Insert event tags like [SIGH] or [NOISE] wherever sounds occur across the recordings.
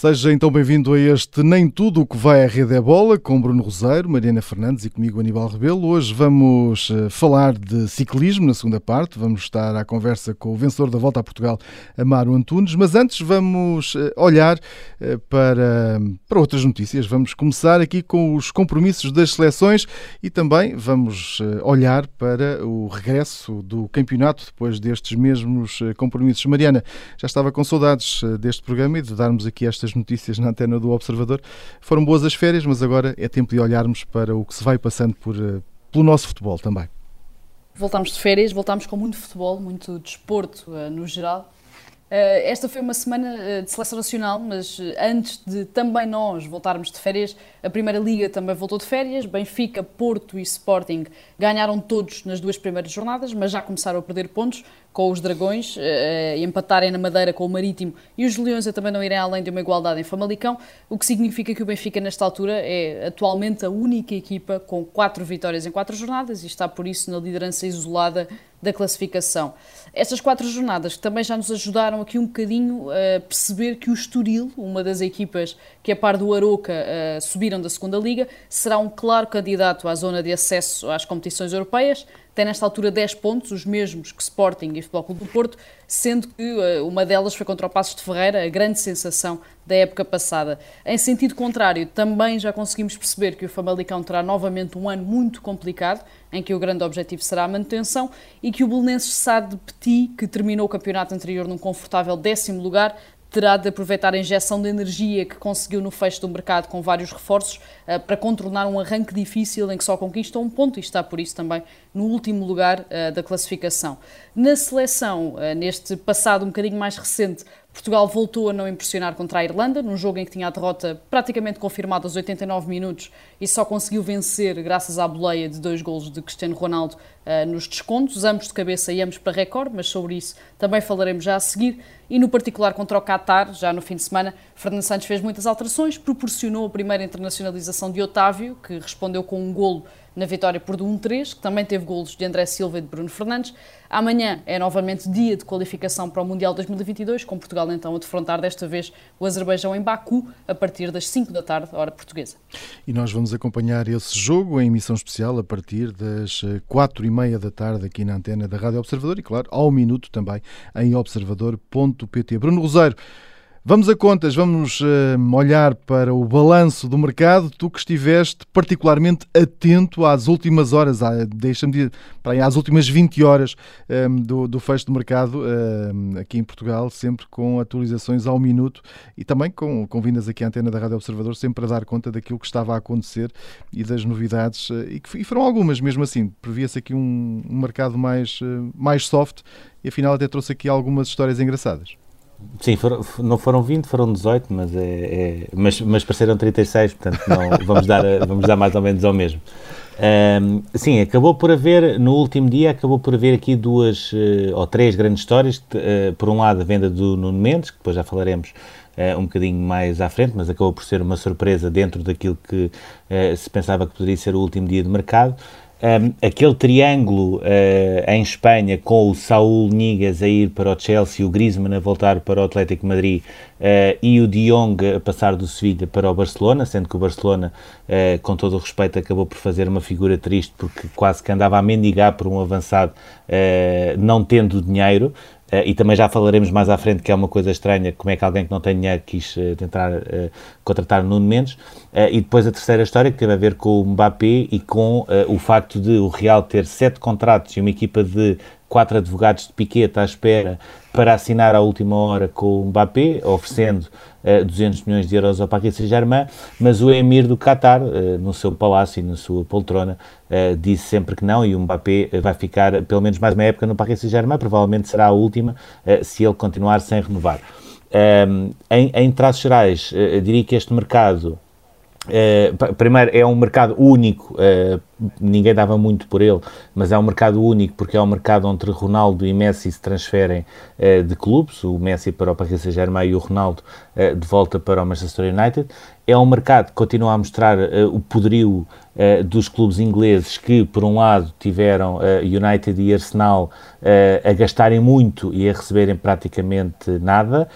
Seja então bem-vindo a este Nem Tudo o que vai à rede é bola, com Bruno Roseiro, Mariana Fernandes e comigo Aníbal Rebelo. Hoje vamos uh, falar de ciclismo na segunda parte, vamos estar à conversa com o vencedor da Volta a Portugal, Amaro Antunes, mas antes vamos uh, olhar uh, para, para outras notícias. Vamos começar aqui com os compromissos das seleções e também vamos olhar para o regresso do campeonato depois destes mesmos compromissos. Mariana, já estava com saudades deste programa e de darmos aqui estas estas notícias na antena do Observador. Foram boas as férias, mas agora é tempo de olharmos para o que se vai passando por, eh, pelo nosso futebol também. Voltámos de férias, voltámos com muito futebol, muito desporto uh, no geral. Uh, esta foi uma semana de seleção nacional, mas antes de também nós voltarmos de férias, a Primeira Liga também voltou de férias. Benfica, Porto e Sporting ganharam todos nas duas primeiras jornadas, mas já começaram a perder pontos com os Dragões, uh, empatarem na Madeira com o Marítimo e os Leões a também não irem além de uma igualdade em Famalicão, o que significa que o Benfica, nesta altura, é atualmente a única equipa com quatro vitórias em quatro jornadas e está, por isso, na liderança isolada da classificação. Estas quatro jornadas também já nos ajudaram aqui um bocadinho a perceber que o Estoril, uma das equipas que a par do Aroca uh, subiram da segunda liga, será um claro candidato à zona de acesso às competições europeias tem nesta altura 10 pontos, os mesmos que Sporting e Futebol Clube do Porto, sendo que uh, uma delas foi contra o Passos de Ferreira, a grande sensação da época passada. Em sentido contrário, também já conseguimos perceber que o Famalicão terá novamente um ano muito complicado, em que o grande objetivo será a manutenção, e que o Belenenses Sade de Petit, que terminou o campeonato anterior num confortável décimo lugar, terá de aproveitar a injeção de energia que conseguiu no fecho do mercado com vários reforços uh, para contornar um arranque difícil em que só conquista um ponto e está por isso também no último lugar uh, da classificação. Na seleção, uh, neste passado um bocadinho mais recente, Portugal voltou a não impressionar contra a Irlanda, num jogo em que tinha a derrota praticamente confirmada aos 89 minutos e só conseguiu vencer graças à boleia de dois golos de Cristiano Ronaldo uh, nos descontos, ambos de cabeça e ambos para recorde, mas sobre isso também falaremos já a seguir. E no particular contra o Qatar, já no fim de semana, Fernando Santos fez muitas alterações, proporcionou a primeira internacionalização de Otávio, que respondeu com um golo na vitória por 1-3, que também teve golos de André Silva e de Bruno Fernandes. Amanhã é novamente dia de qualificação para o Mundial 2022, com Portugal então a defrontar desta vez o Azerbaijão em Baku, a partir das 5 da tarde, hora portuguesa. E nós vamos acompanhar esse jogo em emissão especial a partir das 4 eh, e meia da tarde aqui na antena da Rádio Observador e, claro, ao minuto também em observador.pt. Bruno Rosário, Vamos a contas, vamos uh, olhar para o balanço do mercado. Tu que estiveste particularmente atento às últimas horas, deixa-me dizer, às últimas 20 horas ehm, do, do fecho do mercado ehm, aqui em Portugal, sempre com atualizações ao minuto e também com, com vindas aqui à antena da Rádio Observador, sempre a dar conta daquilo que estava a acontecer e das novidades. Uh, e, que, e foram algumas, mesmo assim. Previa-se aqui um, um mercado mais, uh, mais soft e afinal até trouxe aqui algumas histórias engraçadas. Sim, foram, não foram 20, foram 18, mas, é, é mas, mas pareceram 36, portanto não, [LAUGHS] vamos, dar, vamos dar mais ou menos ao mesmo. Um, sim, acabou por haver, no último dia, acabou por haver aqui duas uh, ou três grandes histórias. Uh, por um lado, a venda do Nuno Mendes, que depois já falaremos uh, um bocadinho mais à frente, mas acabou por ser uma surpresa dentro daquilo que se pensava que poderia ser o último dia de mercado um, aquele triângulo uh, em Espanha com o Saúl Nigas a ir para o Chelsea, o Griezmann a voltar para o Atlético Madrid uh, e o De Jong a passar do Sevilha para o Barcelona, sendo que o Barcelona, uh, com todo o respeito, acabou por fazer uma figura triste porque quase que andava a mendigar por um avançado não tendo dinheiro. Uh, e também já falaremos mais à frente que é uma coisa estranha, como é que alguém que não tem dinheiro quis uh, tentar uh, contratar Nuno Mendes. e depois a terceira história, que teve a ver com o Mbappé e com o facto de o Real ter sete contratos e uma equipa de quatro advogados de piqueta à espera para assinar à última hora com o Mbappé, oferecendo uh, 200 milhões de euros ao Paris Saint-Germain, mas o emir do Qatar, uh, no seu palácio e na sua poltrona, uh, disse sempre que não e o Mbappé vai ficar pelo menos mais uma época no Paris Saint-Germain, provavelmente será a última se ele continuar sem renovar. Um, em, em traços gerais, diria que este mercado Uh, primeiro, é um mercado único uh, ninguém dava muito por ele, mas é um mercado único porque é um mercado onde Ronaldo e Messi se transferem uh, de clubes, o Messi para o Paris Saint-Germain e o Ronaldo uh, de volta para o Manchester United. É um mercado que continua a mostrar uh, o poderio dos clubes ingleses que, por um lado, tiveram United e Arsenal a gastarem muito e a receberem praticamente nada.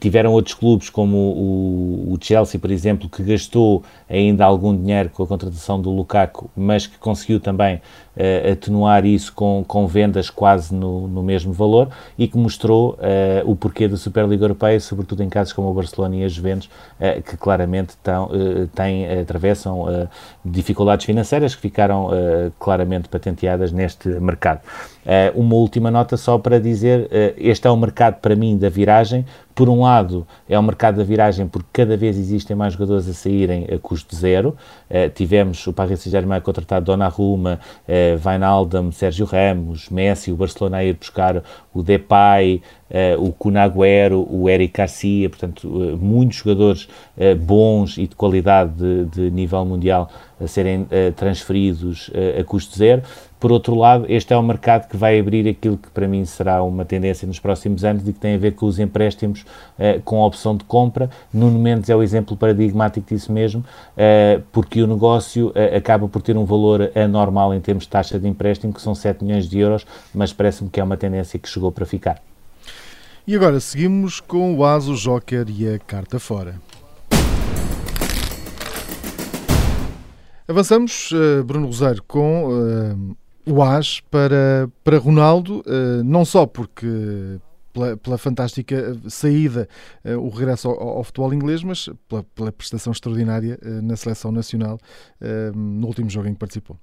tiveram outros clubes como o, o Chelsea, por exemplo, que gastou ainda algum dinheiro com a contratação do Lukaku, mas que conseguiu também uh, atenuar isso com, com vendas quase no, no mesmo valor e que mostrou uh, o porquê da Superliga Europeia, sobretudo em casos como o Barcelona e a Juventus, uh, que claramente tão, têm, atravessam dificuldades financeiras que ficaram claramente patenteadas neste mercado. uma última nota só para dizer, este é o mercado para mim da viragem, por um lado, é o mercado da viragem porque cada vez existem mais jogadores a saírem a custo zero. Uh, tivemos o Paris Saint-Germain contratado Donnarumma, uh, Wijnaldum, Sérgio Ramos, Messi, o Barcelona a ir buscar o Depay, uh, o Cunaguero, o Eric Garcia, portanto, uh, muitos jogadores uh, bons e de qualidade de, de nível mundial a serem transferidos a custo zero. Por outro lado, este é um mercado que vai abrir aquilo que para mim será uma tendência nos próximos anos e que tem a ver com os empréstimos com a opção de compra. Nuno Mendes é o exemplo paradigmático disso mesmo, porque o negócio acaba por ter um valor anormal em termos de taxa de empréstimo, que são 7 milhões de euros, mas parece-me que é uma tendência que chegou para ficar. E agora seguimos com o As, o Joker e a carta fora. Avançamos, uh, Bruno Rosário, com uh, o As para, para Ronaldo, uh, não só porque pela, pela, fantástica saída, uh, o regresso ao, ao, futebol inglês, mas pela, pela prestação extraordinária uh, na seleção nacional uh, no último jogo em que participou.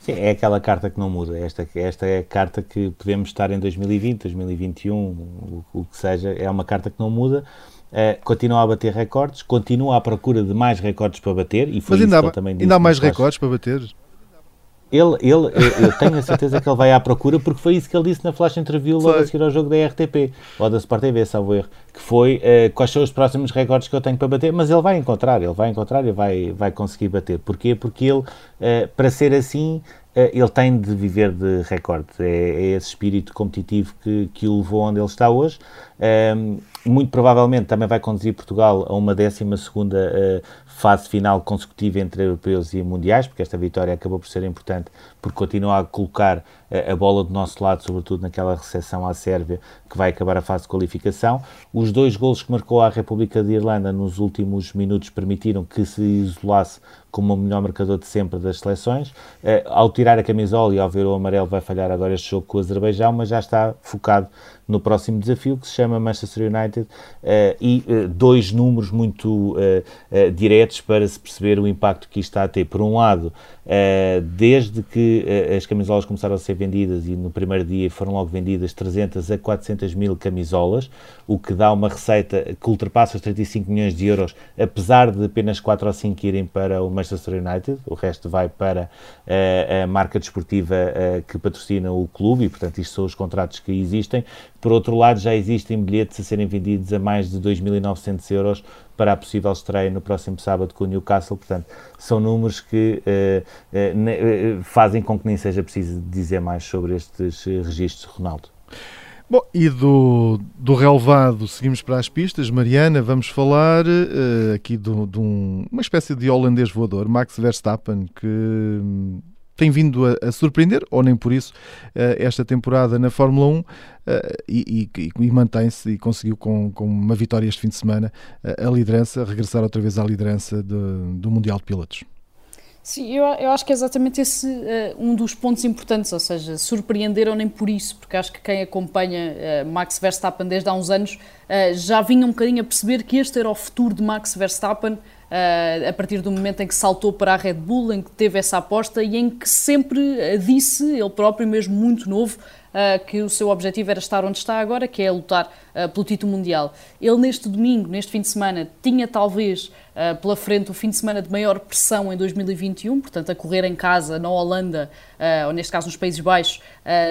Sim, é aquela carta que não muda. Esta, esta é a carta que podemos estar em 2020, 2021, o, o que seja, é uma carta que não muda. Uh, continua a bater recordes, continua à procura de mais recordes para bater. E foi Mas ainda, há, também ainda há mais recordes para bater? Ele, ele, eu tenho a certeza que ele vai à procura, porque foi isso que ele disse na flash interview logo a seguir ao jogo da RTP, ou da Sport TV, salvo erro, que foi uh, quais são os próximos recordes que eu tenho para bater, mas ele vai encontrar, ele vai encontrar e vai, vai conseguir bater. Porquê? Porque ele, uh, para ser assim, uh, ele tem de viver de recordes. É, é, esse espírito competitivo que, que o levou onde ele está hoje. Um, muito provavelmente também vai conduzir Portugal a uma 12 segunda fase final consecutiva entre europeus e mundiais, porque esta vitória acabou por ser importante porque continua a colocar a, a bola do nosso lado, sobretudo naquela recepção à Sérvia, que vai acabar a fase de qualificação. Os dois golos que marcou a República de Irlanda nos últimos minutos permitiram que se isolasse como o melhor marcador de sempre das seleções. Uh, ao tirar a camisola e ao ver o amarelo, vai falhar agora este jogo com o Azerbaijão, mas já está focado no próximo desafio que se chama Manchester United uh, e uh, dois números muito diretos para se perceber o impacto que isto está a ter. Por um lado, desde que as camisolas começaram a ser vendidas e no primeiro dia foram logo vendidas 300 a 400 mil camisolas, o que dá uma receita que ultrapassa os 35 milhões de euros, apesar de apenas 4 ou 5 irem para o Manchester United, o resto vai para a marca desportiva que patrocina o clube e, portanto, isto são os contratos que existem. Por outro lado, já existem bilhetes a serem vendidos a mais de 2.900 euros para a possível estreia no próximo sábado com o Newcastle. Portanto, são números que uh, fazem com que nem seja preciso dizer mais sobre estes registros Ronaldo. Bom, e do, do relevado seguimos para as pistas. Mariana, vamos falar uh, aqui de, de um, uma espécie de holandês voador, Max Verstappen, que hum, tem vindo a, a, surpreender, ou nem por isso, uh, esta temporada na Fórmula 1 uh, e, e, e mantém-se e conseguiu com, com uma vitória este fim de semana a liderança, regressar outra vez à liderança de, do Mundial de Pilotos. Sim, eu, eu acho que é exatamente esse uh, um dos pontos importantes, ou seja, surpreenderam nem por isso, porque acho que quem acompanha uh, Max Verstappen desde há uns anos uh, já vinha um bocadinho a perceber que este era o futuro de Max Verstappen a partir do momento em que saltou para a Red Bull, em que teve essa aposta e em que sempre disse, ele próprio, mesmo muito novo, que o seu objetivo era estar onde está agora, que é lutar pelo título mundial. Ele, neste domingo, neste fim de semana, tinha talvez pela frente o fim de semana de maior pressão em 2021, portanto, a correr em casa, na Holanda, ou neste caso nos Países Baixos,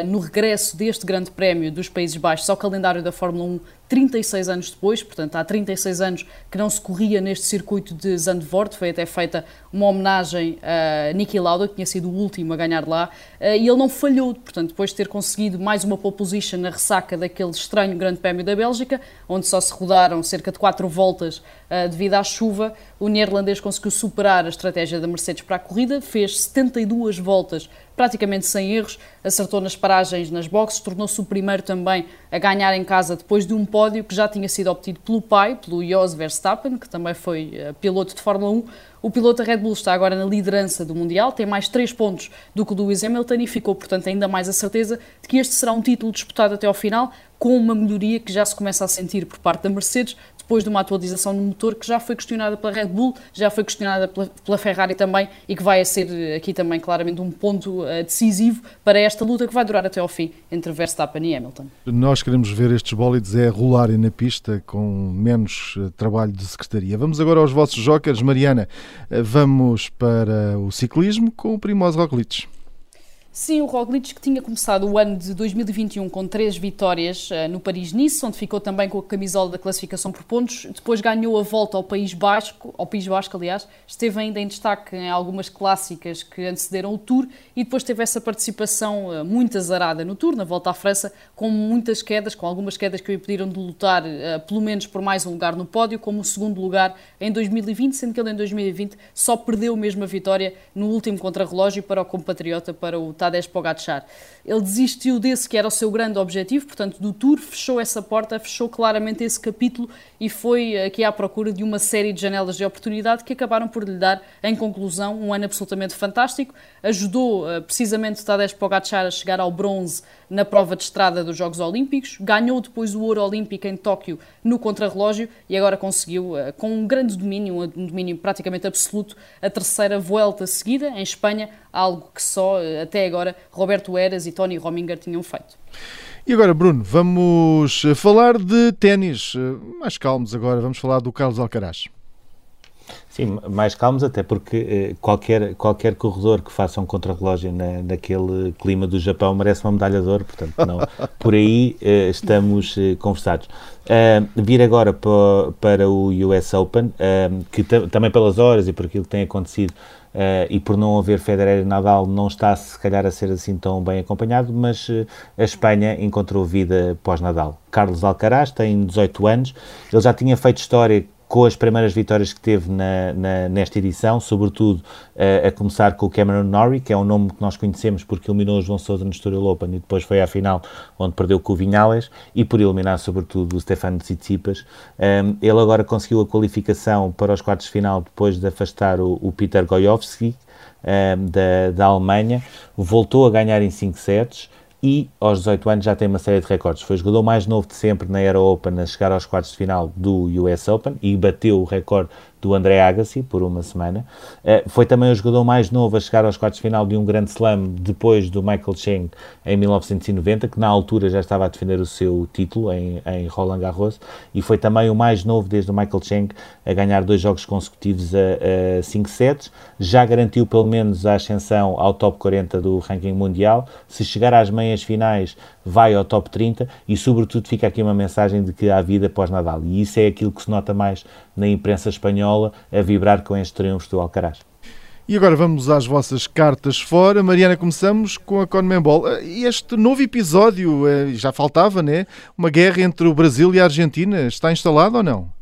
no regresso deste Grande Prémio dos Países Baixos ao calendário da Fórmula 1 36 anos depois, portanto há 36 anos que não se corria neste circuito de Zandvoort, foi até feita uma homenagem a Niki Lauda, que tinha sido o último a ganhar lá, eh, e ele não falhou, portanto depois de ter conseguido mais uma pole position na ressaca daquele estranho Grande Prémio da Bélgica, onde só se rodaram cerca de 4 voltas eh, devido à chuva, o neerlandês conseguiu superar a estratégia da Mercedes para a corrida, fez 72 voltas praticamente sem erros, acertou nas paragens nas boxes, tornou-se o primeiro também a ganhar em casa depois de um pódio que já tinha sido obtido pelo pai, pelo Jos Verstappen, que também foi uh, piloto de Fórmula 1. O piloto da Red Bull está agora na liderança do Mundial, tem mais 3 pontos do que o Lewis Hamilton e ficou, portanto, ainda mais a certeza de que este será um título disputado até ao final, com uma melhoria que já se começa a sentir por parte da Mercedes, depois de uma atualização no motor que já foi questionada pela Red Bull, já foi questionada pela, pela Ferrari também e que vai ser eh, aqui também claramente um ponto uh, decisivo para esta luta que vai durar até ao fim entre Verstappen e Hamilton. Nós queremos ver estes bólides é rolarem na pista com menos uh, trabalho de secretaria. Vamos agora aos vossos jokers. Mariana, vamos para o ciclismo com o Primoz Roglic. Sim, o Roglic que tinha começado o ano de 2021 com três vitórias uh, no Paris-Nice, onde ficou também com a camisola da classificação por pontos, depois ganhou a volta ao País Basco, ao País Basco, aliás, esteve ainda em destaque em algumas clássicas que antecederam o Tour e depois teve essa participação uh, muito azarada no Tour, na volta à França, com muitas quedas, com algumas quedas que o impediram de lutar uh, pelo menos por mais um lugar no pódio, como o segundo lugar em 2020, sendo que ele em 2020 só perdeu mesmo a vitória no último contrarrelógio para o compatriota, para o Tadej Pogacar. Ele desistiu desse que era o seu grande objetivo, portanto, do Tour, fechou essa porta, fechou claramente esse capítulo e foi aqui à procura de uma série de janelas de oportunidade que acabaram por lhe dar, em conclusão, um ano absolutamente fantástico. Ajudou eh, precisamente Tadej Pogacar a chegar ao bronze na prova de estrada dos Jogos Olímpicos, ganhou depois o ouro olímpico em Tóquio no contrarrelógio e agora conseguiu, eh, com um grande domínio, um domínio praticamente absoluto, a terceira volta seguida em Espanha, algo que só eh, até agora Roberto Eras e Tony Rominger tinham feito. E agora, Bruno, vamos eh, falar de ténis. Mais calmos agora, vamos falar do Carlos Alcaraz. Sim, mais calmos, até porque eh, qualquer, qualquer corredor que faça um contrarrelógio na, naquele clima do Japão merece uma medalha de ouro, portanto, não, [LAUGHS] por aí eh, estamos eh, conversados. Uh, vir agora para, para o US Open, uh, que também pelas horas e por aquilo que tem acontecido uh, e por não haver Federer e Nadal, não está se calhar a ser assim tão bem acompanhado, mas a Espanha encontrou vida pós-Nadal. Carlos Alcaraz tem 18 anos, ele já tinha feito história com as primeiras vitórias que teve na, na, nesta edição, sobretudo uh, a começar com o Cameron Norrie, que é um nome que nós conhecemos porque eliminou o João Sousa no Estoril Open e depois foi à final onde perdeu com o Vinhales e por eliminar sobretudo o Stefano Tsitsipas. Um, ehm, ele agora conseguiu a qualificação para os quartos de final depois de afastar o, o Peter Gojowski um, ehm, da, da Alemanha, voltou a ganhar em 5 sets, e aos 18 anos já tem uma série de recordes. Foi o jogador mais novo de sempre na Era Open a chegar aos quartos de final do US Open e bateu o recorde do André Agassi por uma semana. Uh, foi também o jogador mais novo a chegar aos quartos de final de um grande slam depois do Michael Cheng em 1990, que na altura já estava a defender o seu título em, em Roland Garros, e foi também o mais novo desde o Michael Cheng a ganhar dois jogos consecutivos a 5 sets. Já garantiu pelo menos a ascensão ao top 40 do ranking mundial. Se chegar às meias finais, vai ao top 30 e, sobretudo, fica aqui uma mensagem de que há vida pós-Nadal. E isso é aquilo que se nota mais na imprensa espanhola a vibrar com este triunfo do Alcaraz. E agora vamos às vossas cartas fora. Mariana, começamos com a Conmebol. Este novo episódio, eh, já faltava, né? Uma guerra entre o Brasil e a Argentina. Está instalado ou não?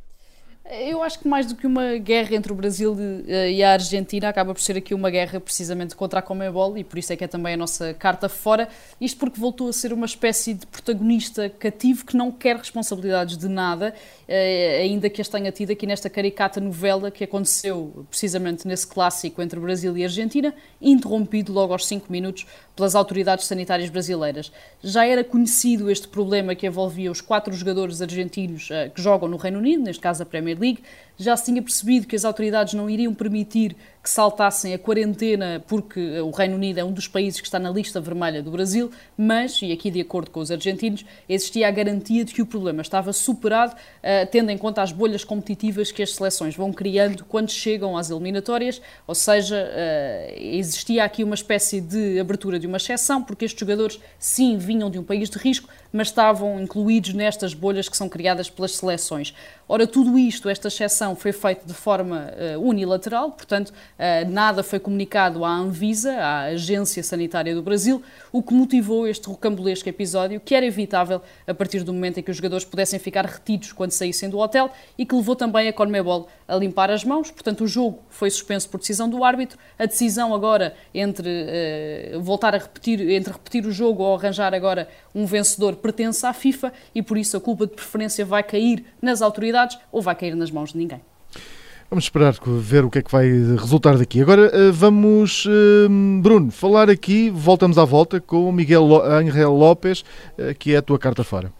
Eu acho que mais do que uma guerra entre o Brasil e a Argentina, acaba por ser aqui uma guerra precisamente contra a Comebol e por isso é que é também a nossa carta fora. Isto porque voltou a ser uma espécie de protagonista cativo que não quer responsabilidades de nada, eh, ainda que as tenha tido aqui nesta caricata novela que aconteceu precisamente nesse clássico entre Brasil e Argentina, interrompido logo aos 5 minutos pelas autoridades sanitárias brasileiras. Já era conhecido este problema que envolvia os quatro jogadores argentinos uh, que jogam no Reino Unido, neste caso a Premier League, League já se tinha percebido que as autoridades não iriam permitir que saltassem a quarentena, porque o Reino Unido é um dos países que está na lista vermelha do Brasil, mas, e aqui de acordo com os argentinos, existia a garantia de que o problema estava superado, uh, tendo em conta as bolhas competitivas que as seleções vão criando quando chegam às eliminatórias, ou seja, uh, existia aqui uma espécie de abertura de uma exceção, porque estes jogadores, sim, vinham de um país de risco, mas estavam incluídos nestas bolhas que são criadas pelas seleções. Ora, tudo isto, esta exceção, foi feita de forma uh, unilateral, portanto, uh, nada foi comunicado à Anvisa, à Agência Sanitária do Brasil, o que motivou este rocambolesco episódio, que era evitável a partir do momento em que os jogadores pudessem ficar retidos quando saíssem do hotel e que levou também a Conmebol a limpar as mãos. Portanto, o jogo foi suspenso por decisão do árbitro. A decisão agora entre uh, voltar a repetir, entre repetir o jogo ou arranjar agora um vencedor pertence à FIFA e por isso a culpa de preferência vai cair nas autoridades ou vai cair nas mãos de ninguém. Vamos esperar ver o que é que vai resultar daqui. Agora eh, vamos, eh, Bruno, falar aqui, voltamos à volta com o Miguel Angel López, que é a tua carta fora.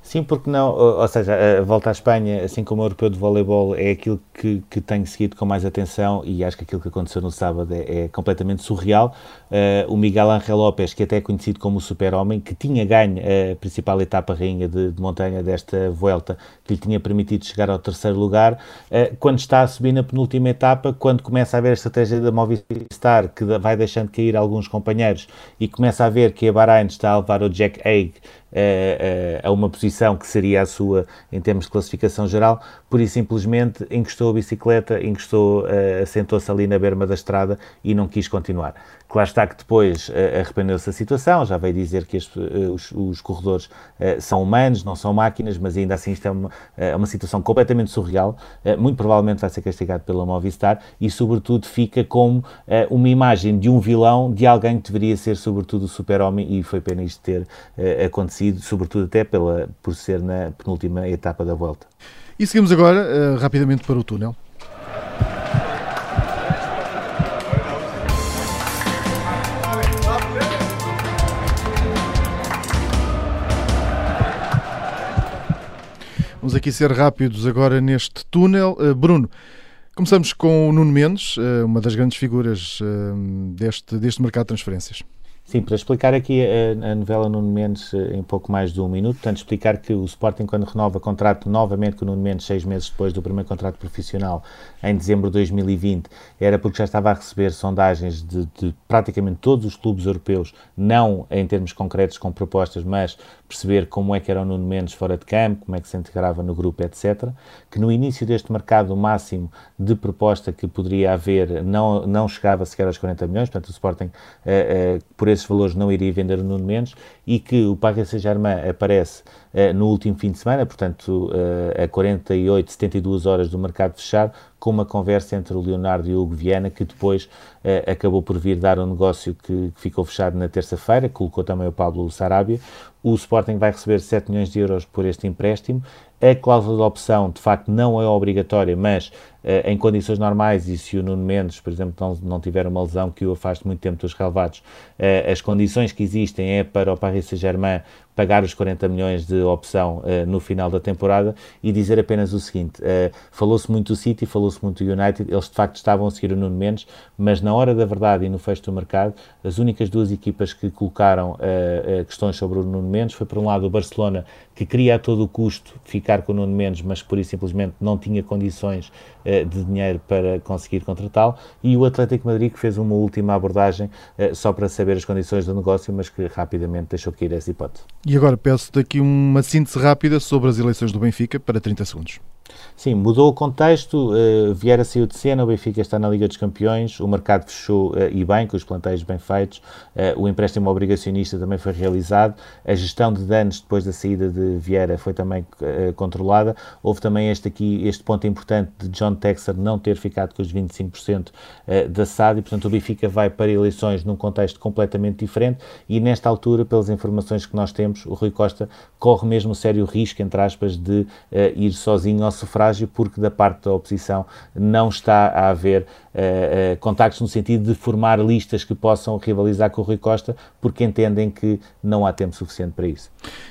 Sim, porque não, ou seja, a volta à Espanha, assim como o europeu de voleibol, é aquilo que, que tenho seguido com mais atenção e acho que aquilo que aconteceu no sábado é, é completamente surreal. Uh, o Miguel Ángel López, que até é conhecido como o super-homem, que tinha ganho a principal etapa rainha de, de, montanha desta volta, que lhe tinha permitido chegar ao terceiro lugar, uh, quando está a subir na penúltima etapa, quando começa a ver a estratégia da Movistar, que vai deixando cair alguns companheiros, e começa a ver que a Bahrein está a levar o Jack Haig a, uma posição que seria a sua em termos de classificação geral, por isso simplesmente encostou a bicicleta, encostou, uh, assentou-se ali na berma da estrada e não quis continuar. Claro está que depois uh, arrependeu-se da situação, já veio dizer que este, uh, os, os, corredores uh, são humanos, não são máquinas, mas ainda assim isto é uma, uh, uma situação completamente surreal, muito provavelmente vai ser castigado pela Movistar e sobretudo fica como uma imagem de um vilão, de alguém que deveria ser sobretudo o super-homem e foi pena isto ter acontecido, sobretudo até pela, por ser na penúltima etapa da volta. E seguimos agora rapidamente para o túnel. Vamos aqui ser rápidos agora neste túnel. Uh, Bruno, começamos com o Nuno Mendes, uh, uma das grandes figuras uh, deste, deste mercado de transferências. Sim, para explicar aqui a, a, novela Nuno Mendes eh, em pouco mais de um minuto, portanto, explicar que o Sporting, quando renova contrato novamente com o Nuno Mendes, seis meses depois do primeiro contrato profissional, em dezembro de 2020, era porque já estava a receber sondagens de, de praticamente todos os clubes europeus, não em termos concretos com propostas, mas perceber como é que era o Nuno Mendes fora de campo, como é que se integrava no grupo, etc. Que no início deste mercado, o máximo de proposta que poderia haver não, não chegava sequer aos 40 milhões, portanto, o Sporting, uh, uh, por esses valores não iria vender o Nuno Mendes e que o Paris Saint-Germain aparece uh, no último fim de semana, portanto uh, a 48, 72 horas do mercado fechado, com uma conversa entre o Leonardo e o Hugo Viana, que depois uh, acabou por vir dar um negócio que, que ficou fechado na terça-feira, colocou também o Pablo Sarabia. O Sporting vai receber 7 milhões de euros por este empréstimo. A cláusula de opção, de facto, não é obrigatória, mas uh, em condições normais, e se o Nuno Mendes, por exemplo, não, não tiver uma lesão que o afaste muito tempo dos relevados, uh, as condições que existem é para o Paris Saint-Germain pagar os 40 milhões de opção uh, no final da temporada e dizer apenas o seguinte: uh, falou-se muito do City, falou-se muito do United, eles de facto estavam a seguir o Nuno Mendes, mas na hora da verdade e no fecho do mercado, as únicas duas equipas que colocaram uh, questões sobre o Nuno Mendes foi, por um lado, o Barcelona, que queria a todo o custo ficar com o Nuno Mendes, mas por isso simplesmente não tinha condições de dinheiro para conseguir contratá-lo, e o Atlético Madrid, que fez uma última abordagem só para saber as condições do negócio, mas que rapidamente deixou cair essa hipótese. E agora peço-te aqui uma síntese rápida sobre as eleições do Benfica para 30 segundos. Sim, mudou o contexto, uh, Vieira saiu de cena, o Benfica está na Liga dos Campeões, o mercado fechou uh, e bem, com os plantéis bem feitos, uh, o empréstimo obrigacionista também foi realizado, a gestão de danos depois da saída de Vieira foi também controlada, houve também este aqui, este ponto importante de John Texer não ter ficado com os 25% da SAD e, portanto, o Benfica vai para eleições num contexto completamente diferente e, nesta altura, pelas informações que nós temos, o Rui Costa corre mesmo sério risco, entre aspas, de ir sozinho ao sufrágio, porque da parte da oposição não está a haver uh, uh, contactos no sentido de formar listas que possam rivalizar com o Rui Costa, porque entendem que não há tempo suficiente para isso.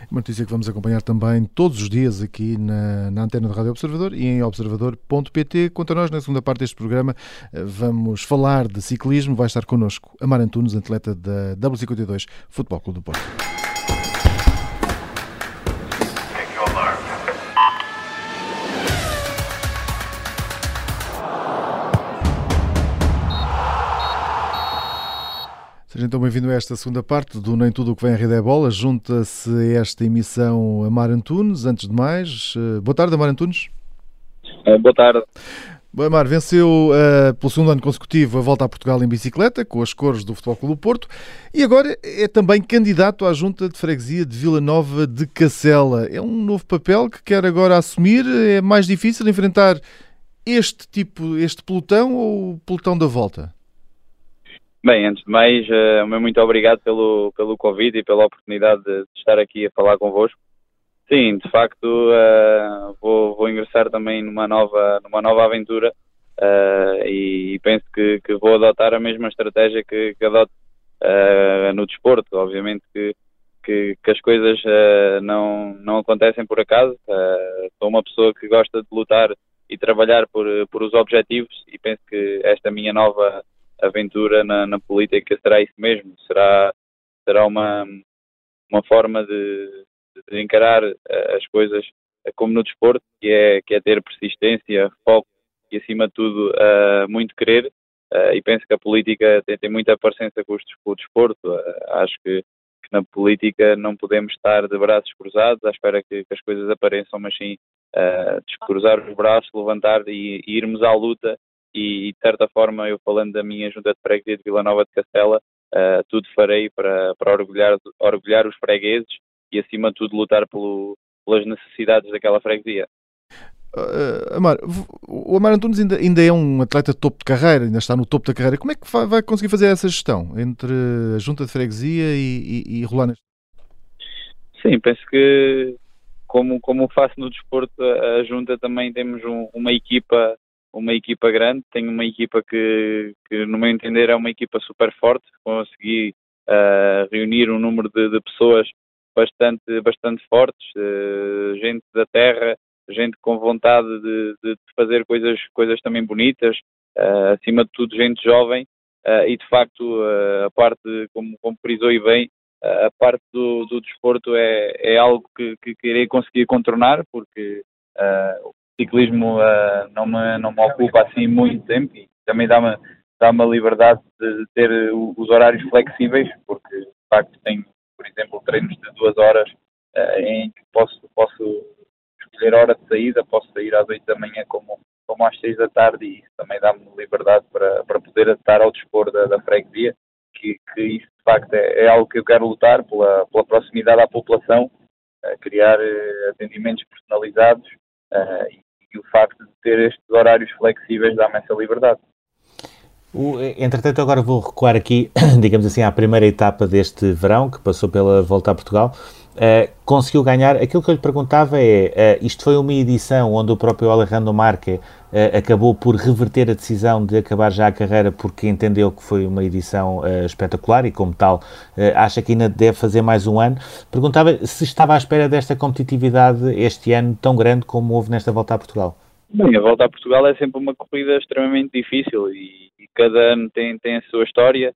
Uma notícia que vamos acompanhar também todos os dias aqui na, na antena do Rádio Observador e em observador.pt. Quanto a nós, na segunda parte deste programa, vamos falar de ciclismo. Vai estar connosco Amar Antunes, atleta da W52 Futebol Clube do Porto. Seja então bem-vindo a esta segunda parte do Nem Tudo o que vem à Rede é Bola. Junta-se a esta emissão Amar Antunes. Antes de mais, uh, boa tarde, Amar Antunes. Uh, boa tarde. Bom, Amar, venceu uh, pelo segundo ano consecutivo a volta a Portugal em bicicleta, com as cores do Futebol Clube do Porto, e agora é também candidato à Junta de Freguesia de Vila Nova de Cacela. É um novo papel que quer agora assumir? É mais difícil enfrentar este tipo, este pelotão ou o pelotão da volta? Bem, antes de mais, uh, muito obrigado pelo, pelo convite e pela oportunidade de, estar aqui a falar convosco. Sim, de facto, uh, vou, vou, ingressar também numa nova, numa nova aventura uh, e, penso que, que, vou adotar a mesma estratégia que, que adoto no desporto. Obviamente que, que, que as coisas não, não acontecem por acaso. sou uma pessoa que gosta de lutar e trabalhar por, por os objetivos e penso que esta minha nova aventura na, na, política será isso mesmo, será, será uma, uma forma de, de encarar eh, as coisas como no desporto, que é, que é ter persistência, foco e, acima de tudo, uh, muito querer. Uh, e penso que a política tem, tem muita parecência com, com o desporto. Uh, acho que, que, na política não podemos estar de braços cruzados à espera que, que as coisas apareçam, mas sim descruzar os braços, levantar e, e irmos à luta e, de certa forma, eu falando da minha junta de freguesia de Vila Nova de Castela, uh, tudo farei para, para orgulhar, orgulhar os fregueses e, acima de tudo, lutar pelo, pelas necessidades daquela freguesia. Uh, Amar, o Amar Antunes ainda, ainda é um atleta de topo de carreira, ainda está no topo da carreira. Como é que vai, vai conseguir fazer essa gestão entre a junta de freguesia e, e, e rolar neste? Sim, penso que como, como faço no desporto, a junta também temos um, uma equipa uma equipa grande, tenho uma equipa que, que, no meu entender, é uma equipa super forte. Consegui uh, reunir um número de, de, pessoas bastante, bastante fortes, uh, gente da terra, gente com vontade de, de fazer coisas, coisas também bonitas, uh, acima de tudo, gente jovem. e de facto, a parte, como, como frisou e bem, a parte do, do desporto é, é algo que, que, que irei conseguir contornar, porque uh, ciclismo uh, não, me, não me ocupa assim muito tempo e também dá-me dá a liberdade de ter os horários flexíveis, porque de facto tenho, por exemplo, treinos de duas horas uh, em que posso, posso escolher hora de saída, posso sair às oito da manhã como, como às seis da tarde e isso também dá-me liberdade para, para poder estar ao dispor da, da freguesia, que, que isso de facto é, é, algo que eu quero lutar pela, pela proximidade à população, uh, criar uh, atendimentos personalizados Uh, e o facto de ter estes horários flexíveis dá-me essa liberdade. O, entretanto, agora vou recuar aqui, [COUGHS] digamos assim, à primeira etapa deste verão, que passou pela Volta a Portugal. Uh, conseguiu ganhar. Aquilo que eu lhe perguntava é: uh, isto foi uma edição onde o próprio Alejandro Marque acabou por reverter a decisão de acabar já a carreira porque entendeu que foi uma edição espetacular e, como tal, acha que ainda deve fazer mais um ano. Perguntava se estava à espera desta competitividade este ano tão grande como houve nesta volta a Portugal. Bem, a volta a Portugal é sempre uma corrida extremamente difícil e, e cada ano tem, tem a sua história.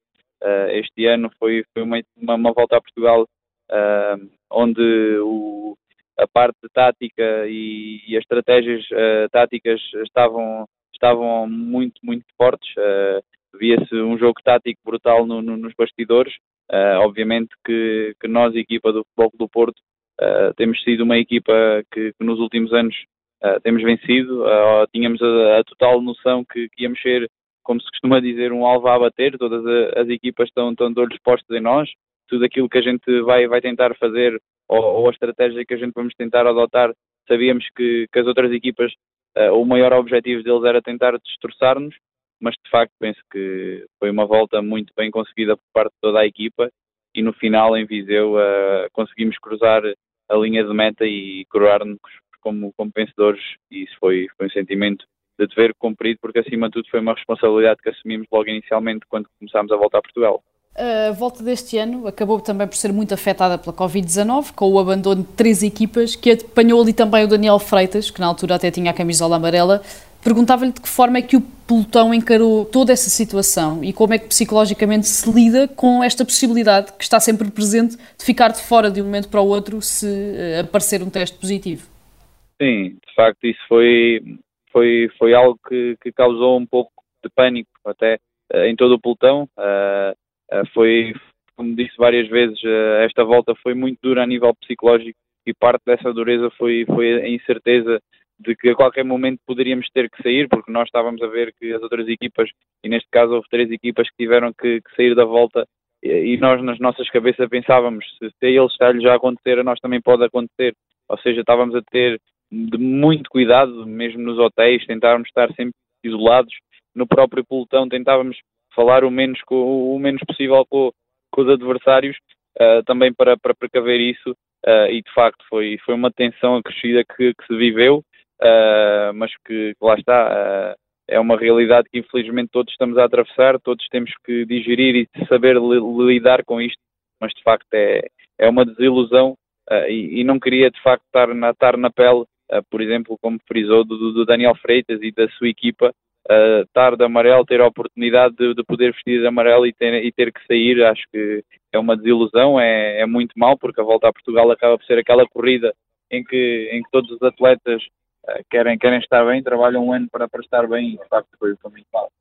este ano foi, foi uma, uma, volta a Portugal uh, onde o, a parte tática e, e as estratégias uh, táticas estavam, estavam muito, muito fortes. Uh, Via-se um jogo tático brutal no, no, nos bastidores. Uh, obviamente que, que, nós, equipa do Futebol do Porto, temos sido uma equipa que, que nos últimos anos temos vencido. tínhamos a, a, total noção que, que íamos ser como se costuma dizer, um alvo a bater, todas as equipas estão, estão de olhos postos em nós, tudo aquilo que a gente vai, vai tentar fazer ou, ou, a estratégia que a gente vamos tentar adotar, sabíamos que, que as outras equipas, uh, o maior objetivo deles era tentar destroçar-nos, mas de facto penso que foi uma volta muito bem conseguida por parte de toda a equipa e no final em Viseu uh, conseguimos cruzar a linha de meta e coroar-nos como, como vencedores e isso foi, foi um sentimento de dever cumprido, porque acima de tudo foi uma responsabilidade que assumimos logo inicialmente quando começámos a voltar a Portugal. A volta deste ano acabou também por ser muito afetada pela Covid-19, com o abandono de três equipas, que apanhou ali também o Daniel Freitas, que na altura até tinha a camisola amarela. Perguntava-lhe de que forma é que o pelotão encarou toda essa situação e como é que psicologicamente se lida com esta possibilidade que está sempre presente de ficar de fora de um momento para o outro se eh, aparecer um teste positivo. Sim, de facto isso foi, foi, foi algo que, que causou um pouco de pânico até uh, em todo o pelotão. Uh, eh, foi, como disse várias vezes, eh, esta volta foi muito dura a nível psicológico e parte dessa dureza foi, foi a incerteza de que a qualquer momento poderíamos ter que sair, porque nós estávamos a ver que as outras equipas, e neste caso houve três equipas que tiveram que, que sair da volta, e nós nas nossas cabeças pensávamos, se, se a eles está-lhe já a acontecer, a nós também pode acontecer. Ou seja, estávamos a ter de muito cuidado, mesmo nos hotéis, tentávamos estar sempre isolados. No próprio pelotão tentávamos falar o menos, com, o menos possível com, com os adversários, uh, também para, para precaver isso, uh, e de facto foi, foi uma tensão acrescida que, que se viveu, uh, mas que, que, lá está, é uma realidade que infelizmente todos estamos a atravessar, todos temos que digerir e saber li, lidar com isto, mas de facto é, é uma desilusão e, e, não queria de facto estar na, estar na pele, por exemplo, como frisou, do, do Daniel Freitas e da sua equipa, uh, estar de amarelo, ter a oportunidade de, de, poder vestir de amarelo e ter, e ter que sair, acho que é uma desilusão, é, é muito mal, porque a volta a Portugal acaba por ser aquela corrida em que, em que todos os atletas uh, querem, querem estar bem, trabalham um ano para, para estar bem e de facto foi, foi muito mal.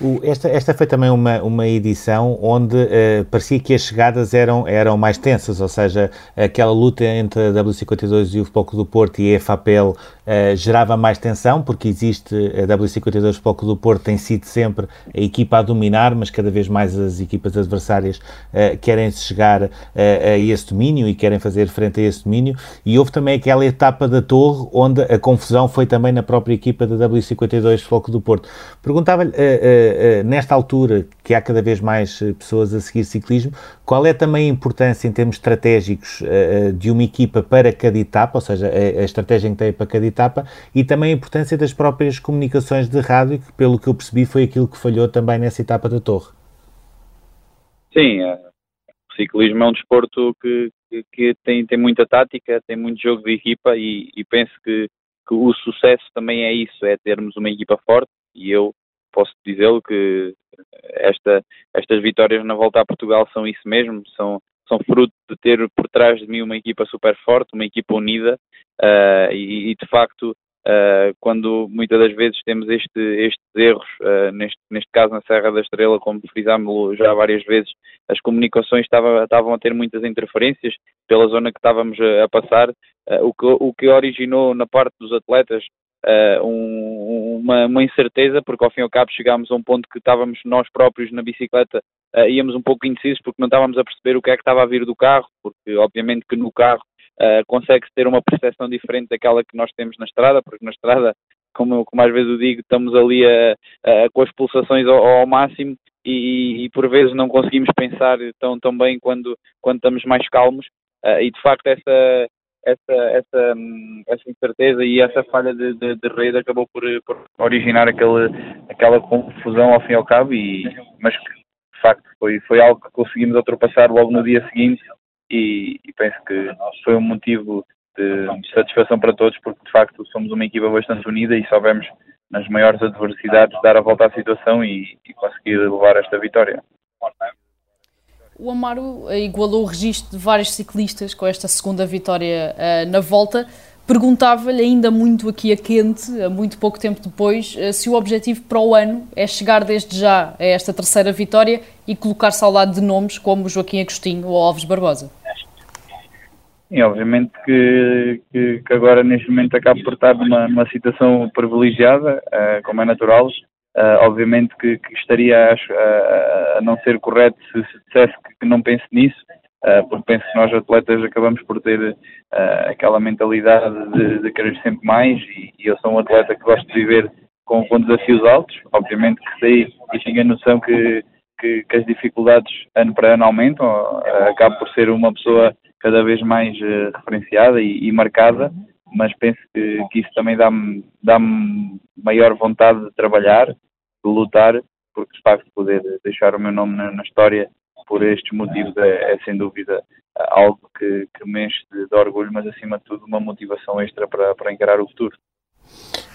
O, esta, esta foi também uma, uma edição onde uh, parecia que as chegadas eram, eram mais tensas, ou seja, aquela luta entre a W52 e o Futebol do Porto e a FAPEL uh, gerava mais tensão, porque existe a W52 Futebol do Porto tem sido sempre a equipa a dominar, mas cada vez mais as equipas adversárias uh, querem chegar a esse domínio e querem fazer frente a esse domínio, e houve também aquela etapa da torre onde a confusão foi também na própria equipa da W52 Futebol do Porto. Perguntava-lhe uh, nesta altura, que há cada vez mais eh, pessoas a seguir ciclismo, qual é também a importância em termos estratégicos de uma equipa para cada etapa, ou seja, a, a, estratégia que tem para cada etapa, e também a importância das próprias comunicações de rádio, que pelo que eu percebi foi aquilo que falhou também nessa etapa da Torre. Sim, o ciclismo é um desporto que, que, que, tem, tem muita tática, tem muito jogo de equipa e, e penso que, que o sucesso também é isso, é termos uma equipa forte e eu posso dizê-lo que esta, estas vitórias na volta a Portugal são isso mesmo, são, são fruto de ter por trás de mim uma equipa super forte, uma equipa unida uh, e, e, de facto uh, quando muitas das vezes temos este, estes erros, uh, neste, neste caso na Serra da Estrela, como frisámos já várias vezes, as comunicações estavam, a ter muitas interferências pela zona que estávamos a, a passar, o, que, o que originou na parte dos atletas um, uma, uma, incerteza, porque ao fim e ao cabo chegámos a um ponto que estávamos nós próprios na bicicleta, uh, íamos um pouco indecisos porque não estávamos a perceber o que é que estava a vir do carro, porque obviamente que no carro uh, consegue-se ter uma percepção diferente daquela que nós temos na estrada, porque na estrada, como, como às vezes eu digo, estamos ali a, a, com as pulsações ao, ao máximo e, e, por vezes não conseguimos pensar tão, tão bem quando, quando estamos mais calmos. Uh, e de facto essa, essa, essa, essa incerteza e essa falha de, de, de rede acabou por, por, originar aquele, aquela confusão ao fim e ao cabo, e, mas de facto foi, foi algo que conseguimos ultrapassar logo no dia seguinte e, e penso que foi um motivo de, de satisfação para todos porque de facto somos uma equipa bastante unida e soubemos nas maiores adversidades dar a volta à situação e, e conseguir levar esta vitória. O Amaro eh, igualou o registro de vários ciclistas com esta segunda vitória uh, na volta. Perguntava-lhe, ainda muito aqui a quente, muito pouco tempo depois, uh, se o objetivo para o ano é chegar desde já a esta terceira vitória e colocar-se ao lado de nomes como Joaquim Agostinho ou Alves Barbosa. Sim, obviamente que, que, que, agora neste momento acabo por estar numa, numa situação privilegiada, uh, como é natural, Uh, obviamente que, que estaria a, a, não ser correto se, se dissesse que, que, não pense nisso, uh, porque penso que nós atletas acabamos por ter uh, aquela mentalidade de, de, querer sempre mais e, e, eu sou um atleta que gosto de viver com, com desafios altos, obviamente que sei e tenho a noção que, que, as dificuldades ano para ano aumentam, acabo por ser uma pessoa cada vez mais referenciada e, e, marcada, mas penso que, que isso também dá-me dá maior vontade de trabalhar, de lutar, porque de facto poder deixar o meu nome na, na história por estes motivos é, é, sem dúvida algo que, que me enche de, de, orgulho, mas acima de tudo uma motivação extra para, para encarar o futuro.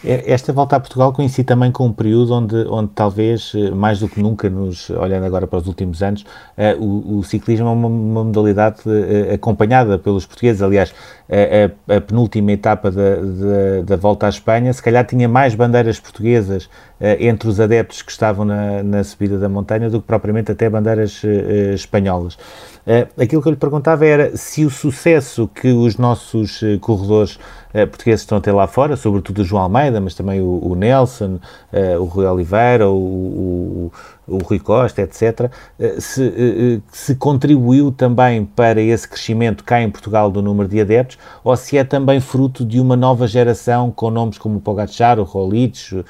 É, esta volta a Portugal coincide também com um período onde, onde talvez, eh, mais do que nunca, nos, olhando agora para os últimos anos, uh, o, o, ciclismo é uma, uma modalidade uh, acompanhada pelos portugueses. Aliás, a, a, penúltima etapa da, da, da, volta à Espanha, se calhar tinha mais bandeiras portuguesas uh, entre os adeptos que estavam na, na, subida da montanha do que propriamente até bandeiras espanholas. aquilo que eu lhe perguntava era se o sucesso que os nossos corredores portugueses estão a ter lá fora, sobretudo o João Almeida, mas também o, o Nelson, uh, o Rui Oliveira, o, o, o Rui Costa, etc., uh, se, uh, se, contribuiu também para esse crescimento cá em Portugal do número de adeptos, ou se é também fruto de uma nova geração com nomes como o Pogacar, o Rolich,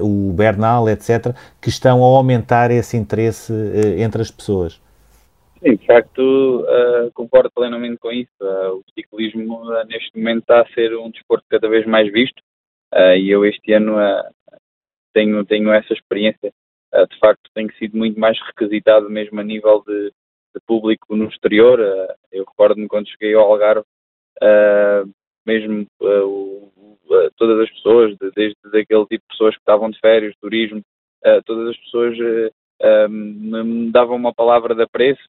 o Bernal, etc., que estão a aumentar esse interesse entre as pessoas. Sim, de facto, uh, concordo plenamente com isso. Uh, o ciclismo, uh, neste momento, está a ser um desporto cada vez mais visto e eu, este ano, tenho, tenho essa experiência. De facto, tenho sido muito mais requisitado, mesmo a nível de, de público no exterior. eu recordo-me quando cheguei ao Algarve, mesmo o, todas as pessoas, desde aquele tipo de pessoas que estavam de férias, turismo, todas as pessoas me davam uma palavra de apreço,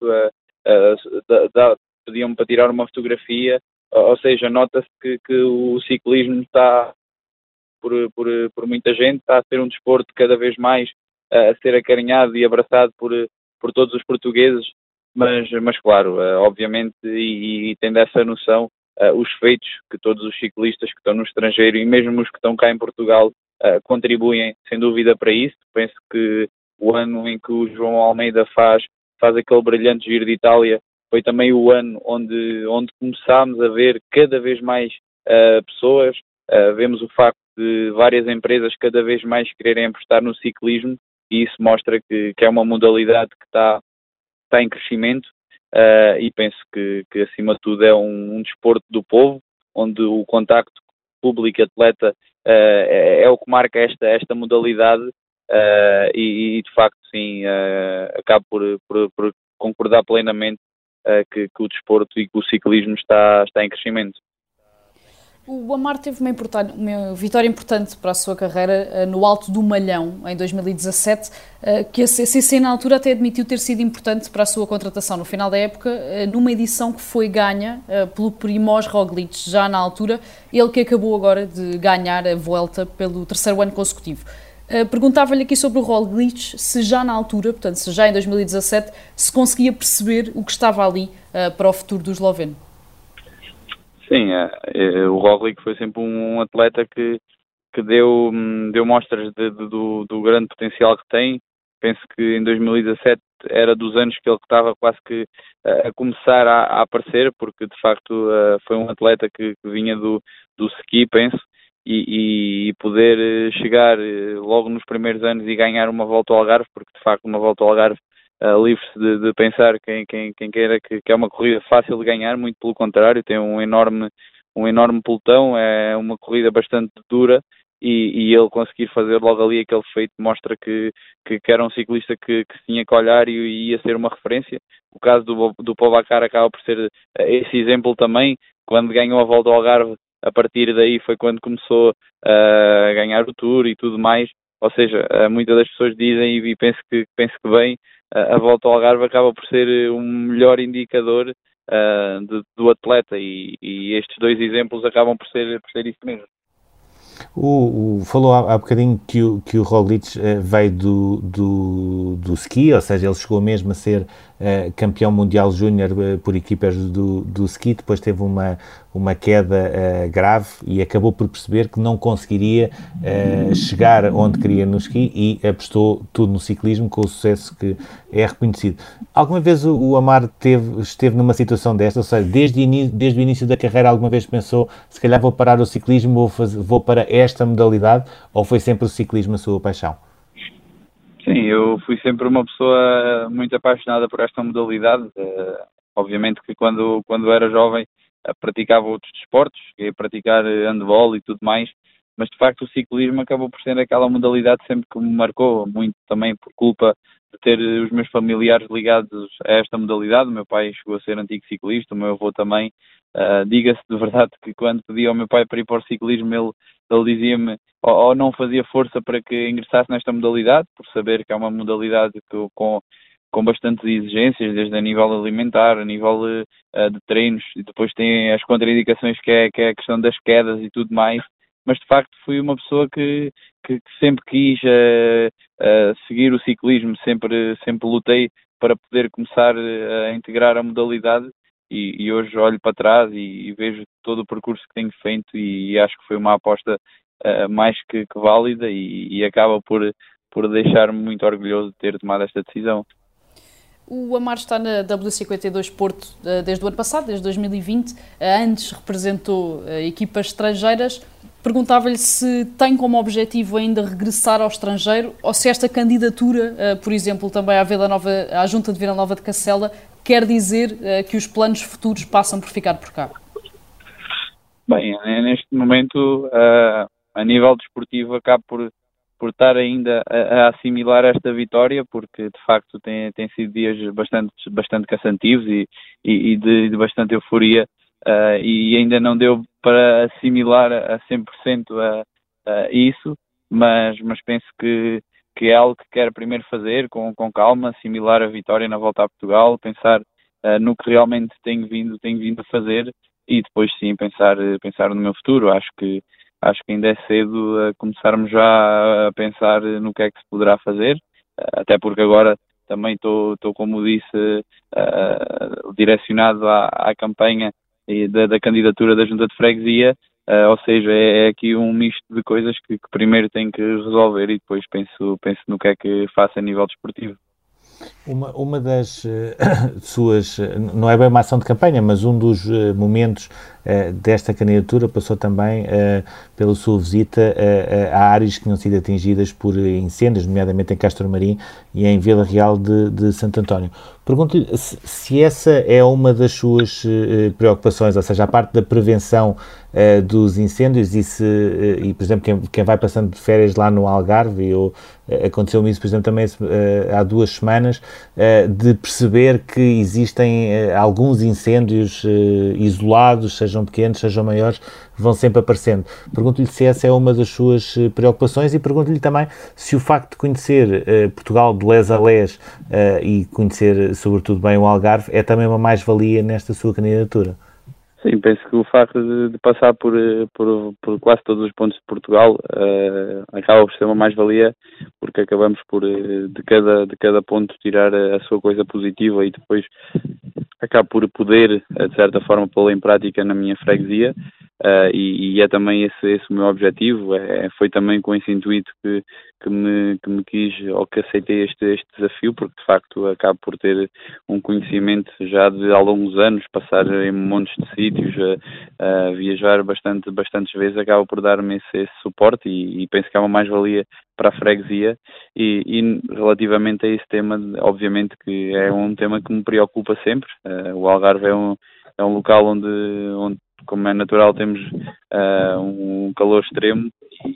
pediam-me para tirar uma fotografia, ou seja, nota-se que, que, o ciclismo está, por, por, por, muita gente, está a ser um desporto cada vez mais a ser acarinhado e abraçado por, por todos os portugueses, mas, mas claro, obviamente, e, e tendo essa noção, os feitos que todos os ciclistas que estão no estrangeiro e mesmo os que estão cá em Portugal contribuem sem dúvida para isso. Penso que o ano em que o João Almeida faz, faz aquele brilhante giro de Itália, foi também o ano onde, onde começámos a ver cada vez mais uh, pessoas, uh, vemos o facto de várias empresas cada vez mais quererem apostar no ciclismo e isso mostra que, que é uma modalidade que está, está em crescimento uh, e penso que, que acima de tudo é um, um desporto do povo, onde o contacto público-atleta é, é o que marca esta, esta modalidade Uh, e, e, de facto sim uh, acabo por, por, por, concordar plenamente uh, que, que, o desporto e que o ciclismo está, está em crescimento. O Amar teve uma, uma, vitória importante para a sua carreira no Alto do Malhão, em 2017, que a CCC na altura até admitiu ter sido importante para a sua contratação no final da época, numa edição que foi ganha pelo Primoz Roglic, já na altura, ele que acabou agora de ganhar a Vuelta pelo terceiro ano consecutivo. Perguntava-lhe aqui sobre o Roglic, se já na altura, portanto, se já em 2017, se conseguia perceber o que estava ali para o futuro do esloveno. Sim, uh, o Roglic foi sempre um atleta que, que deu, hum, deu mostras de, de, do, do, grande potencial que tem. Penso que em 2017 era dos anos que ele estava quase que a começar a, a aparecer, porque de facto foi um atleta que, que vinha do, do ski, penso, e, e, poder eh, chegar eh, logo nos primeiros anos e ganhar uma volta ao Algarve, porque de facto uma volta ao Algarve uh, livre-se de, de, pensar quem, quem, quem queira que, que, é uma corrida fácil de ganhar, muito pelo contrário, tem um enorme, um enorme pelotão, é uma corrida bastante dura e, e, ele conseguir fazer logo ali aquele feito mostra que, que, que era um ciclista que, que, tinha que olhar e, e, ia ser uma referência. O caso do, do Povacar acaba por ser esse exemplo também, quando ganhou a volta ao Algarve a partir daí foi quando começou a ganhar o Tour e tudo mais. Ou seja, eh, muitas das pessoas dizem, e penso que, penso que bem, a volta ao Algarve acaba por ser um melhor indicador uh, de, do atleta e, e, estes dois exemplos acabam por ser, por ser isso mesmo. O, o, falou há, há bocadinho que o, que o Roglic veio do, do, do ski, ou seja, ele chegou mesmo a ser uh, campeão mundial júnior uh, por equipas do, do ski, depois teve uma, uma queda uh, grave e acabou por perceber que não conseguiria chegar onde queria no ski e apostou tudo no ciclismo com o sucesso que é reconhecido. Alguma vez o, o Amar teve, esteve numa situação desta, ou seja, desde, desde o início da carreira alguma vez pensou se calhar vou parar o ciclismo, vou, vou para esta modalidade ou foi sempre o ciclismo a sua paixão? Sim, eu fui sempre uma pessoa muito apaixonada por esta modalidade. Uh, obviamente que quando, quando era jovem praticava outros desportos, ia praticar handball e tudo mais, mas de facto o ciclismo acabou por ser aquela modalidade sempre que me marcou, muito também por culpa de ter os meus familiares ligados a esta modalidade. O meu pai chegou a ser antigo ciclista, o meu avô também. Uh, Diga-se de verdade que quando pedi ao meu pai para ir para o ciclismo, ele, ele dizia-me ou, ou, não fazia força para que ingressasse nesta modalidade, por saber que é uma modalidade que, com, com bastantes exigências, desde a nível alimentar, a nível uh, de treinos, e depois tem as contraindicações que é, que é a questão das quedas e tudo mais mas de facto fui uma pessoa que, que, que sempre quis uh, uh, seguir o ciclismo, sempre, sempre lutei para poder começar a integrar a modalidade e, e hoje olho para trás e, e, vejo todo o percurso que tenho feito e, e acho que foi uma aposta uh, mais que, que válida e, acaba por, por deixar-me muito orgulhoso de ter tomado esta decisão. O Amar está na W52 Porto desde o ano passado, desde 2020. Antes representou equipas estrangeiras. Perguntava-lhe se tem como objetivo ainda regressar ao estrangeiro ou se esta candidatura, eh, por exemplo, também à, Vila Nova, à Junta de Vila Nova de Cacela, quer dizer eh, que os planos futuros passam por ficar por cá. Bem, neste momento, a nível desportivo, acabo por, por estar ainda a, assimilar esta vitória, porque de facto tem, tem sido dias bastante, bastante cansativos e, e de, de bastante euforia uh, e ainda não deu para assimilar a 100% a, a isso, mas, mas penso que, que é algo que quero primeiro fazer com, com calma, assimilar a vitória na volta a Portugal, pensar uh, no que realmente tenho vindo, tenho vindo a fazer e depois sim pensar, pensar no meu futuro. Acho que acho que ainda é cedo a começarmos já a pensar no que é que se poderá fazer, até porque agora também estou, como disse, uh, direcionado à, à campanha da, da, candidatura da Junta de Freguesia, uh, ou seja, é, é, aqui um misto de coisas que, que, primeiro tenho que resolver e depois penso, penso no que é que faço a nível desportivo. Uma, uma das uh, [COUGHS] suas, não é bem uma ação de campanha, mas um dos uh, momentos uh, desta candidatura passou também pela sua visita a áreas que tinham sido atingidas por incêndios, nomeadamente em Castro Marim e em Vila Real de, de Santo António. Pergunto-lhe se, essa é uma das suas preocupações, ou seja, a parte da prevenção dos incêndios e se, e, por exemplo, quem, quem vai passando de férias lá no Algarve, ou aconteceu-me isso, por exemplo, também há duas semanas, de perceber que existem alguns incêndios isolados, sejam pequenos, sejam maiores, vão sempre aparecendo. Pergunto-lhe se essa é uma das suas eh, preocupações e pergunto-lhe também se o facto de conhecer uh, Portugal de les a les uh, e conhecer sobretudo bem o Algarve é também uma mais-valia nesta sua candidatura. Sim, penso que o facto de, de passar por, por, por, quase todos os pontos de Portugal uh, acaba por ser uma mais-valia, porque acabamos por, de cada, de cada ponto, tirar a, a sua coisa positiva e depois acabo por poder, de certa forma, pô-la em prática na minha freguesia. Uh, e, e, é também esse, esse o meu objetivo. É, foi também com esse intuito que, que, me, que me quis ou que aceitei este, este desafio, porque de facto acabo por ter um conhecimento já de há longos anos, passar em montes de sítios, uh, uh, viajar bastante, bastantes vezes, acaba por dar-me esse, esse, suporte e, e, penso que é uma mais-valia para a freguesia. E, e, relativamente a esse tema, obviamente que é um tema que me preocupa sempre. o Algarve é um, é um local onde, onde como é natural, temos uh, um calor extremo e,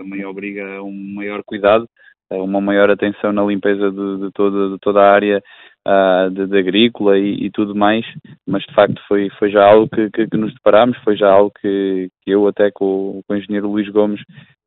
também obriga a um maior cuidado, a uma maior atenção na limpeza de, de, toda, de toda a área uh, de, de, agrícola e, e, tudo mais, mas de facto foi, foi já algo que, que, que nos deparámos, foi já algo que, que eu até com, com o engenheiro Luís Gomes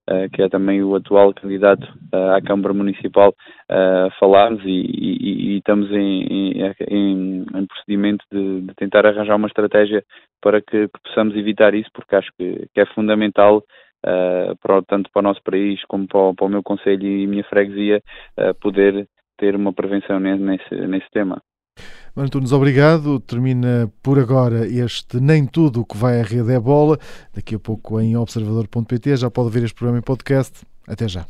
Uh, que é também o atual candidato uh, à Câmara Municipal, uh, falámos e, e, e, estamos em, em, em procedimento de, de, tentar arranjar uma estratégia para que, que possamos evitar isso, porque acho que, que é fundamental uh, para, tanto para o nosso país como para o, para o meu conselho e minha freguesia poder ter uma prevenção nesse, nesse tema. Antunes, obrigado. Termina por agora este Nem Tudo o que vai à rede é bola. Daqui a pouco em observador.pt já pode ver este programa em podcast. Até já.